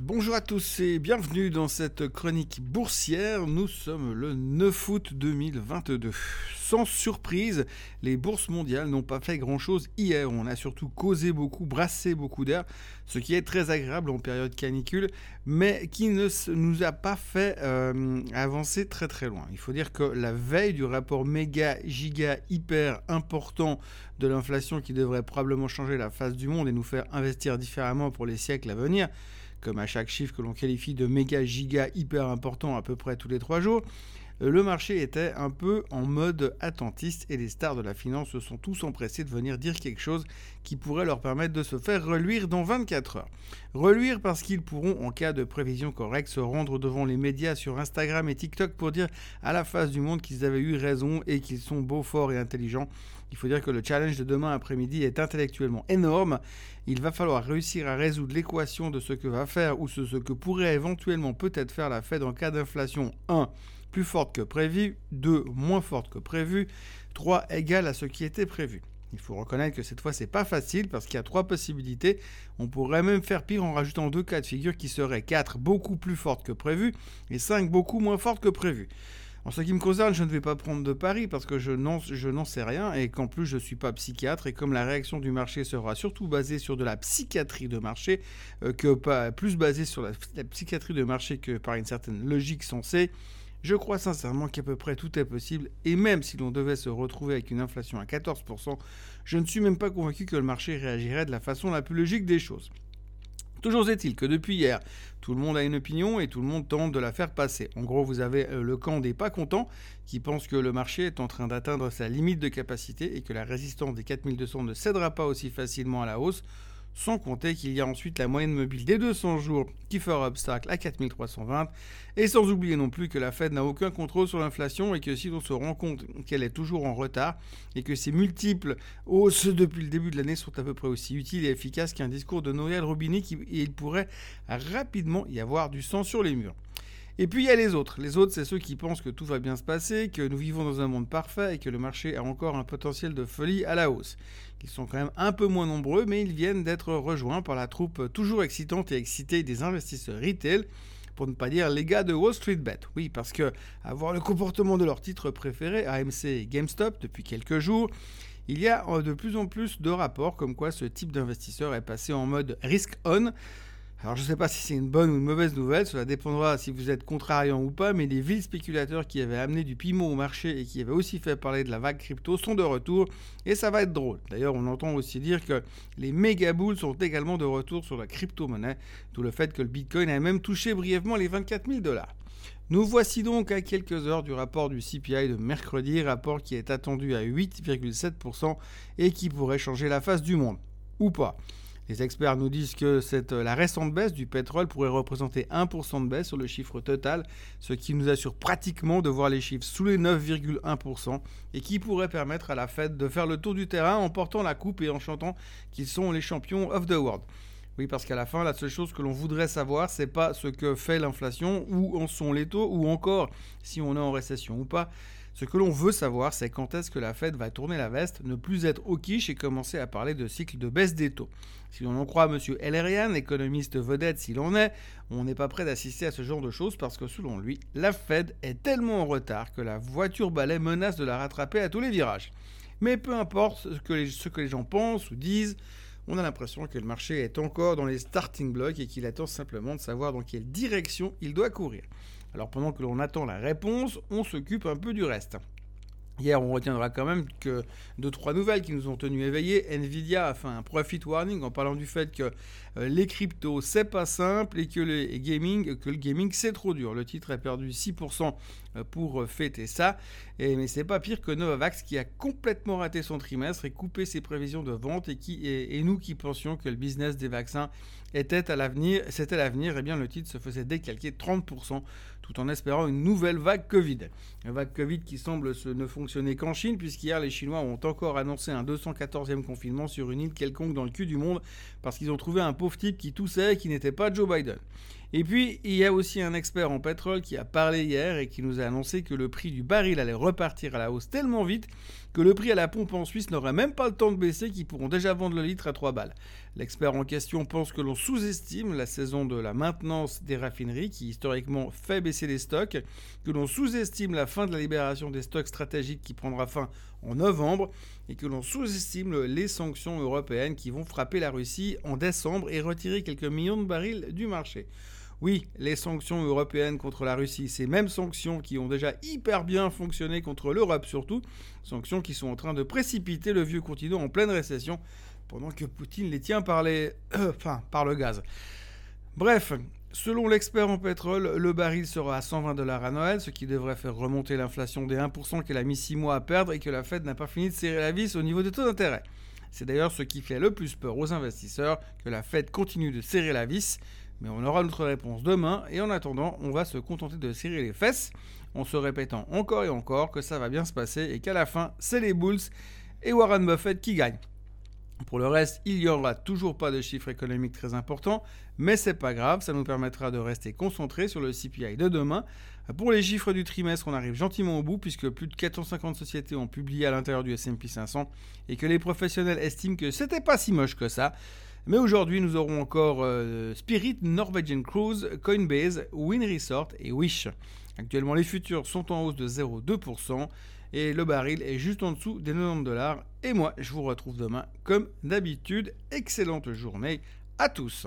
Bonjour à tous et bienvenue dans cette chronique boursière. Nous sommes le 9 août 2022. Sans surprise, les bourses mondiales n'ont pas fait grand-chose hier. On a surtout causé beaucoup, brassé beaucoup d'air, ce qui est très agréable en période canicule, mais qui ne nous a pas fait euh, avancer très très loin. Il faut dire que la veille du rapport méga, giga, hyper important de l'inflation qui devrait probablement changer la face du monde et nous faire investir différemment pour les siècles à venir, comme à chaque chiffre que l'on qualifie de méga, giga, hyper important à peu près tous les trois jours, euh, le marché était un peu en mode attentiste et les stars de la finance se sont tous empressés de venir dire quelque chose qui pourrait leur permettre de se faire reluire dans 24 heures. Reluire parce qu'ils pourront, en cas de prévision correcte, se rendre devant les médias sur Instagram et TikTok pour dire à la face du monde qu'ils avaient eu raison et qu'ils sont beaux, forts et intelligents. Il faut dire que le challenge de demain après-midi est intellectuellement énorme. Il va falloir réussir à résoudre l'équation de ce que va faire ou ce, que pourrait éventuellement peut-être faire la Fed en cas d'inflation 1 plus forte que prévu, 2 moins forte que prévu, 3 égale à ce qui était prévu. Il faut reconnaître que cette fois c'est pas facile parce qu'il y a trois possibilités. On pourrait même faire pire en rajoutant deux cas de figure qui seraient 4 beaucoup plus fortes que prévu et 5 beaucoup moins fortes que prévu. En ce qui me concerne, je ne vais pas prendre de pari parce que je n'en sais rien et qu'en plus je ne suis pas psychiatre et comme la réaction du marché sera surtout basée sur de la psychiatrie de marché euh, que pas plus basée sur la, psychiatrie de marché que par une certaine logique sensée, je crois sincèrement qu'à peu près tout est possible et même si l'on devait se retrouver avec une inflation à 14%, je ne suis même pas convaincu que le marché réagirait de la façon la plus logique des choses. Toujours est-il que depuis hier, tout le monde a une opinion et tout le monde tente de la faire passer. En gros, vous avez euh, le camp des pas contents qui pense que le marché est en train d'atteindre sa limite de capacité et que la résistance des 4200 ne cédera pas aussi facilement à la hausse. Sans compter qu'il y a ensuite la moyenne mobile des 200 jours qui fera obstacle à 4320. Et sans oublier non plus que la Fed n'a aucun contrôle sur l'inflation et que si l'on se rend compte qu'elle est toujours en retard et que ces multiples hausses depuis le début de l'année sont à peu près aussi utiles et efficaces qu'un discours de Noël Robinet, et il pourrait rapidement y avoir du sang sur les murs. Et puis il y a les autres. Les autres, c'est ceux qui pensent que tout va bien se passer, que nous vivons dans un monde parfait et que le marché a encore un potentiel de folie à la hausse. Ils sont quand même un peu moins nombreux, mais ils viennent d'être rejoints par la troupe toujours excitante et excitée des investisseurs retail pour ne pas dire les gars de Wall Street Bet. Oui, parce que avoir le comportement de leurs titres préférés, AMC et GameStop, depuis quelques jours, il y a de plus en plus de rapports comme quoi ce type d'investisseur est passé en mode risk on alors je ne sais pas si c'est une bonne ou une mauvaise nouvelle, cela dépendra si vous êtes contrariant ou pas, mais les villes spéculateurs qui avaient amené du piment au marché et qui avaient aussi fait parler de la vague crypto sont de retour et ça va être drôle. D'ailleurs on entend aussi dire que les méga boules sont également de retour sur la crypto-monnaie, d'où le fait que le Bitcoin a même touché brièvement les 24 000 dollars. Nous voici donc à quelques heures du rapport du CPI de mercredi, rapport qui est attendu à 8,7% et qui pourrait changer la face du monde. Ou pas. Les experts nous disent que cette, la récente baisse du pétrole pourrait représenter 1% de baisse sur le chiffre total, ce qui nous assure pratiquement de voir les chiffres sous les 9,1% et qui pourrait permettre à la Fed de faire le tour du terrain en portant la coupe et en chantant qu'ils sont les champions of the world. Oui, parce qu'à la fin, la seule chose que l'on voudrait savoir, c'est pas ce que fait l'inflation, où en sont les taux, ou encore si on est en récession ou pas. Ce que l'on veut savoir, c'est quand est-ce que la Fed va tourner la veste, ne plus être au quiche et commencer à parler de cycle de baisse des taux. Si l'on en croit M. Ellerian, économiste vedette s'il en est, on n'est pas prêt d'assister à ce genre de choses parce que selon lui, la Fed est tellement en retard que la voiture balai menace de la rattraper à tous les virages. Mais peu importe ce que les, ce que les gens pensent ou disent, on a l'impression que le marché est encore dans les starting blocks et qu'il attend simplement de savoir dans quelle direction il doit courir. Alors pendant que l'on attend la réponse, on s'occupe un peu du reste. Hier, on retiendra quand même que deux, trois nouvelles qui nous ont tenus éveillés. Nvidia a fait un profit warning en parlant du fait que euh, les cryptos, c'est pas simple et que, le gaming, que le gaming, c'est trop dur. Le titre a perdu 6% euh, pour euh, fêter ça. Et, mais c'est pas pire que Novavax qui a complètement raté son trimestre et coupé ses prévisions de vente et, qui, et, nous qui pensions que le business des vaccins était à l'avenir, c'était l'avenir, et eh bien le titre se faisait décalquer 30% tout en espérant une nouvelle vague Covid. Une vague Covid qui semble ne fonctionner qu'en Chine, puisqu'hier les Chinois ont encore annoncé un 214e confinement sur une île quelconque dans le cul du monde, parce qu'ils ont trouvé un pauvre type qui toussait et qui n'était pas Joe Biden. Et puis, il y a aussi un expert en pétrole qui a parlé hier et qui nous a annoncé que le prix du baril allait repartir à la hausse tellement vite que le prix à la pompe en Suisse n'aurait même pas le temps de baisser, qu'ils pourront déjà vendre le litre à 3 balles. L'expert en question pense que l'on sous-estime la saison de la maintenance des raffineries, qui historiquement fait baisser les stocks, que l'on sous-estime la fin de la libération des stocks stratégiques qui prendra fin en novembre, et que l'on sous-estime les sanctions européennes qui vont frapper la Russie en décembre et retirer quelques millions de barils du marché. Oui, les sanctions européennes contre la Russie, ces mêmes sanctions qui ont déjà hyper bien fonctionné contre l'Europe surtout, sanctions qui sont en train de précipiter le vieux continent en pleine récession, pendant que Poutine les tient par les... par le gaz. Bref, Selon l'expert en pétrole, le baril sera à 120 dollars à Noël, ce qui devrait faire remonter l'inflation des 1% qu'elle a mis 6 mois à perdre et que la Fed n'a pas fini de serrer la vis au niveau des taux d'intérêt. C'est d'ailleurs ce qui fait le plus peur aux investisseurs, que la Fed continue de serrer la vis, mais on aura notre réponse demain et en attendant, on va se contenter de serrer les fesses en se répétant encore et encore que ça va bien se passer et qu'à la fin, c'est les Bulls et Warren Buffett qui gagnent. Pour le reste, il n'y aura toujours pas de chiffres économiques très importants, mais c'est pas grave, ça nous permettra de rester concentrés sur le CPI de demain. Pour les chiffres du trimestre, on arrive gentiment au bout puisque plus de 450 sociétés ont publié à l'intérieur du S&P 500 et que les professionnels estiment que c'était pas si moche que ça. Mais aujourd'hui, nous aurons encore euh, Spirit, Norwegian Cruise, Coinbase, Win Resort et Wish. Actuellement, les futurs sont en hausse de 0,2% et le baril est juste en dessous des 90 dollars. Et moi, je vous retrouve demain comme d'habitude. Excellente journée à tous.